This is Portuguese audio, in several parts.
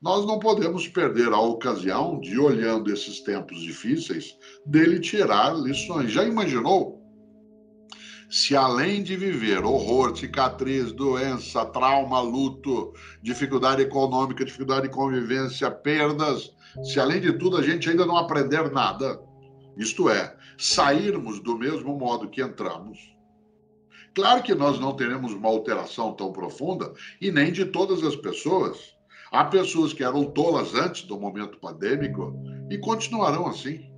nós não podemos perder a ocasião de, olhando esses tempos difíceis, dele tirar lições. Já imaginou? Se além de viver horror, cicatriz, doença, trauma, luto, dificuldade econômica, dificuldade de convivência, perdas, se além de tudo a gente ainda não aprender nada, isto é, sairmos do mesmo modo que entramos, claro que nós não teremos uma alteração tão profunda e nem de todas as pessoas. Há pessoas que eram tolas antes do momento pandêmico e continuarão assim.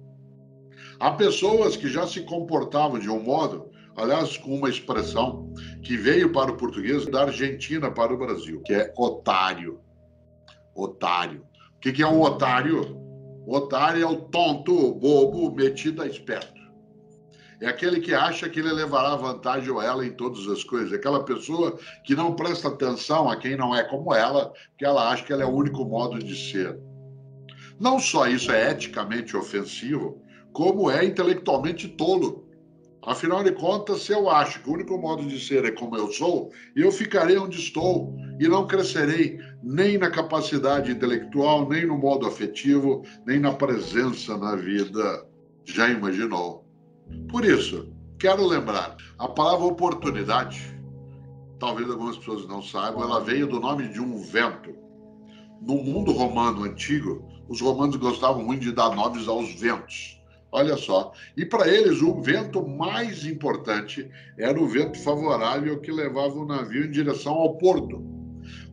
Há pessoas que já se comportavam de um modo, aliás, com uma expressão que veio para o português da Argentina para o Brasil, que é otário. Otário. O que é um otário? O otário é o tonto, o bobo, metido a esperto. É aquele que acha que ele levará vantagem ou ela em todas as coisas. Aquela pessoa que não presta atenção a quem não é como ela, porque ela acha que ela é o único modo de ser. Não só isso é eticamente ofensivo, como é intelectualmente tolo. Afinal de contas, se eu acho que o único modo de ser é como eu sou, eu ficarei onde estou e não crescerei nem na capacidade intelectual, nem no modo afetivo, nem na presença na vida. Já imaginou? Por isso, quero lembrar, a palavra oportunidade, talvez algumas pessoas não saibam, ela veio do nome de um vento. No mundo romano antigo, os romanos gostavam muito de dar nomes aos ventos. Olha só. E para eles, o vento mais importante era o vento favorável que levava o navio em direção ao porto.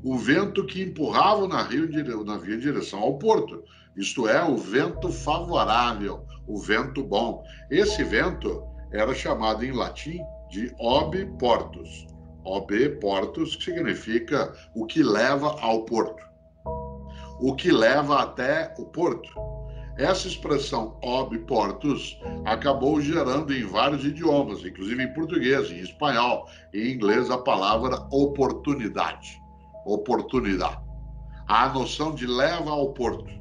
O vento que empurrava o navio, o navio em direção ao porto. Isto é, o vento favorável, o vento bom. Esse vento era chamado em latim de ob portus. Ob portus significa o que leva ao porto. O que leva até o porto. Essa expressão ob portus acabou gerando em vários idiomas, inclusive em português, em espanhol, em inglês, a palavra oportunidade. Oportunidade. A noção de leva ao porto.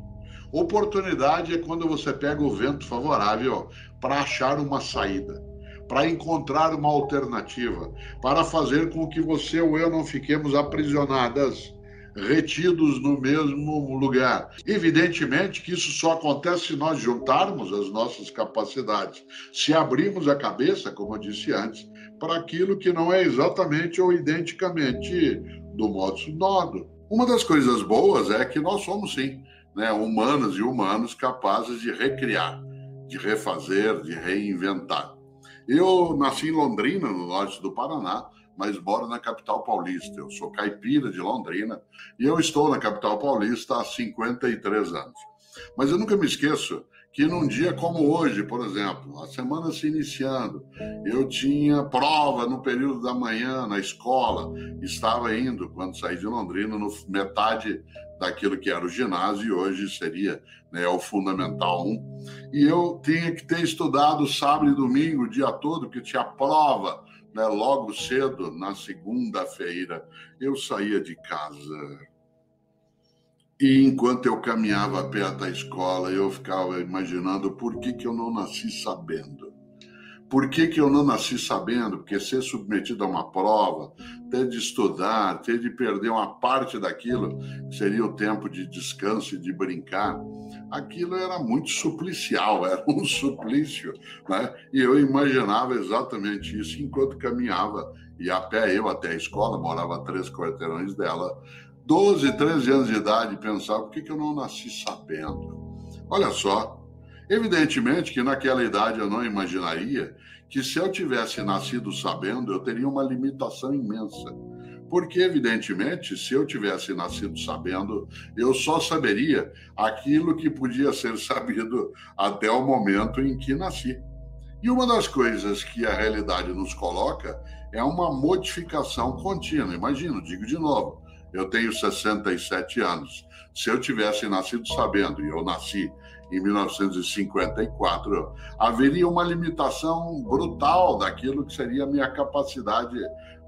Oportunidade é quando você pega o vento favorável para achar uma saída, para encontrar uma alternativa, para fazer com que você ou eu não fiquemos aprisionadas, retidos no mesmo lugar. Evidentemente que isso só acontece se nós juntarmos as nossas capacidades, se abrirmos a cabeça, como eu disse antes, para aquilo que não é exatamente ou identicamente do modo nodo. Uma das coisas boas é que nós somos sim né, humanas e humanos capazes de recriar, de refazer, de reinventar. Eu nasci em Londrina, no norte do Paraná, mas moro na capital paulista. Eu sou caipira de Londrina e eu estou na capital paulista há 53 anos. Mas eu nunca me esqueço que num dia como hoje, por exemplo, a semana se iniciando, eu tinha prova no período da manhã na escola, estava indo, quando saí de Londrina, no metade daquilo que era o ginásio e hoje seria né, o Fundamental 1. E eu tinha que ter estudado sábado e domingo o dia todo, porque tinha prova né, logo cedo, na segunda-feira. Eu saía de casa. E enquanto eu caminhava perto da escola, eu ficava imaginando por que, que eu não nasci sabendo. Por que, que eu não nasci sabendo? Porque ser submetido a uma prova, ter de estudar, ter de perder uma parte daquilo, que seria o tempo de descanso e de brincar, aquilo era muito suplicial, era um suplício. Né? E eu imaginava exatamente isso enquanto caminhava, e a pé eu até a escola, morava a três quarteirões dela, 12, 13 anos de idade, pensava, por que, que eu não nasci sabendo? Olha só, Evidentemente que naquela idade eu não imaginaria que se eu tivesse nascido sabendo, eu teria uma limitação imensa. Porque, evidentemente, se eu tivesse nascido sabendo, eu só saberia aquilo que podia ser sabido até o momento em que nasci. E uma das coisas que a realidade nos coloca é uma modificação contínua. Imagina, digo de novo, eu tenho 67 anos. Se eu tivesse nascido sabendo, e eu nasci em 1954, haveria uma limitação brutal daquilo que seria a minha capacidade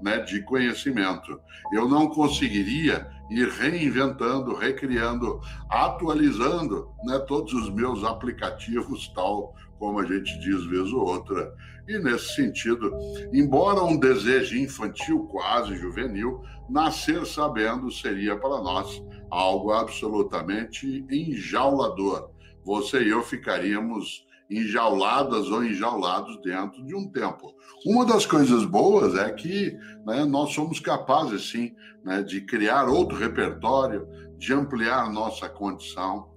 né, de conhecimento. Eu não conseguiria ir reinventando, recriando, atualizando né, todos os meus aplicativos, tal como a gente diz vez ou outra. E nesse sentido, embora um desejo infantil, quase juvenil, nascer sabendo seria para nós algo absolutamente enjaulador. Você e eu ficaríamos enjauladas ou enjaulados dentro de um tempo. Uma das coisas boas é que né, nós somos capazes, sim, né, de criar outro repertório, de ampliar nossa condição.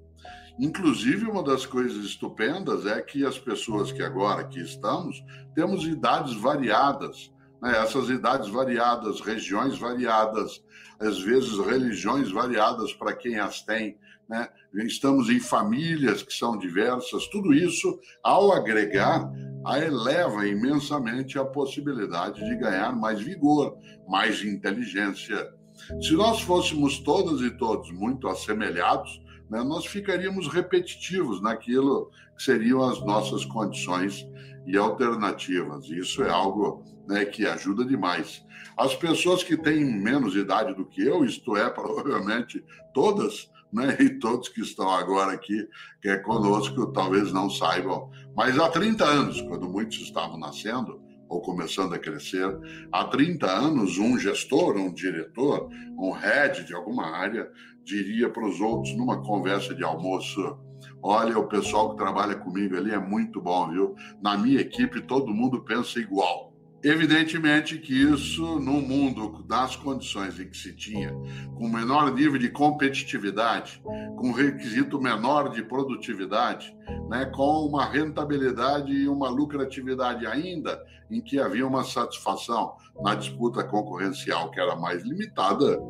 Inclusive, uma das coisas estupendas é que as pessoas que agora aqui estamos temos idades variadas. Né? Essas idades variadas, regiões variadas, às vezes religiões variadas para quem as tem, né? estamos em famílias que são diversas, tudo isso, ao agregar, eleva imensamente a possibilidade de ganhar mais vigor, mais inteligência. Se nós fôssemos todas e todos muito assemelhados, né, nós ficaríamos repetitivos naquilo que seriam as nossas condições e alternativas. Isso é algo né, que ajuda demais. As pessoas que têm menos idade do que eu, isto é, provavelmente todas, né? E todos que estão agora aqui, que é conosco, talvez não saibam. Mas há 30 anos, quando muitos estavam nascendo, ou começando a crescer, há 30 anos, um gestor, um diretor, um head de alguma área, diria para os outros, numa conversa de almoço, olha, o pessoal que trabalha comigo ali é muito bom, viu? Na minha equipe, todo mundo pensa igual. Evidentemente que isso, no mundo das condições em que se tinha, com menor nível de competitividade, com requisito menor de produtividade, né, com uma rentabilidade e uma lucratividade ainda em que havia uma satisfação na disputa concorrencial que era mais limitada,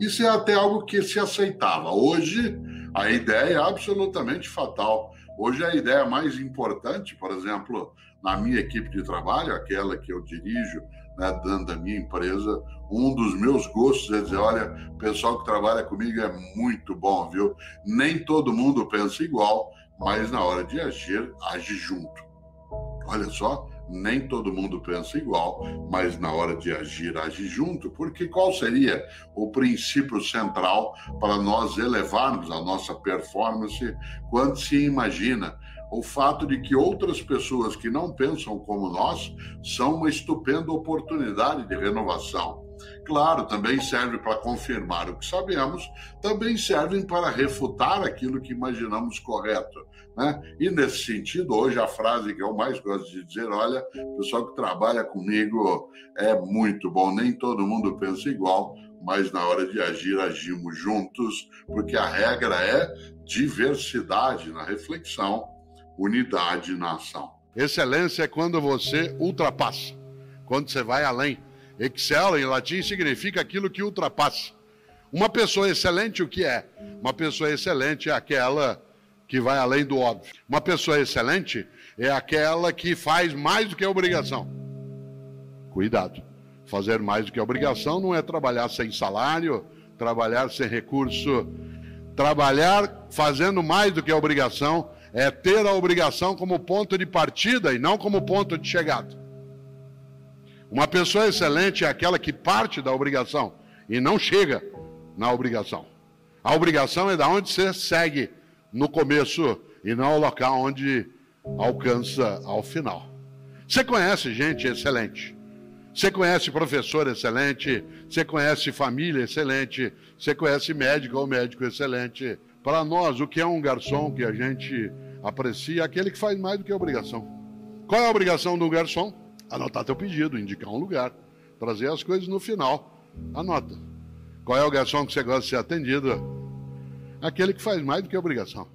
isso é até algo que se aceitava. Hoje, a ideia é absolutamente fatal. Hoje, a ideia mais importante, por exemplo, na minha equipe de trabalho, aquela que eu dirijo, né, dando a minha empresa, um dos meus gostos é dizer: olha, o pessoal que trabalha comigo é muito bom, viu? Nem todo mundo pensa igual, mas na hora de agir, age junto. Olha só, nem todo mundo pensa igual, mas na hora de agir, age junto, porque qual seria o princípio central para nós elevarmos a nossa performance quando se imagina o fato de que outras pessoas que não pensam como nós são uma estupenda oportunidade de renovação. Claro, também serve para confirmar o que sabemos, também servem para refutar aquilo que imaginamos correto. Né? E nesse sentido, hoje a frase que eu mais gosto de dizer: olha, o pessoal que trabalha comigo é muito bom, nem todo mundo pensa igual, mas na hora de agir, agimos juntos, porque a regra é diversidade na reflexão unidade na ação. Excelência é quando você ultrapassa, quando você vai além. Excel em latim significa aquilo que ultrapassa. Uma pessoa excelente, o que é? Uma pessoa excelente é aquela que vai além do óbvio. Uma pessoa excelente é aquela que faz mais do que a obrigação. Cuidado. Fazer mais do que a obrigação não é trabalhar sem salário, trabalhar sem recurso. Trabalhar fazendo mais do que a obrigação é ter a obrigação como ponto de partida e não como ponto de chegada. Uma pessoa excelente é aquela que parte da obrigação e não chega na obrigação. A obrigação é da onde você segue no começo e não o local onde alcança ao final. Você conhece gente excelente. Você conhece professor excelente, você conhece família excelente, você conhece médico ou médico excelente. Para nós, o que é um garçom que a gente aprecia é aquele que faz mais do que obrigação. Qual é a obrigação do garçom? Anotar teu pedido, indicar um lugar, trazer as coisas no final. Anota. Qual é o garçom que você gosta de ser atendido? Aquele que faz mais do que obrigação.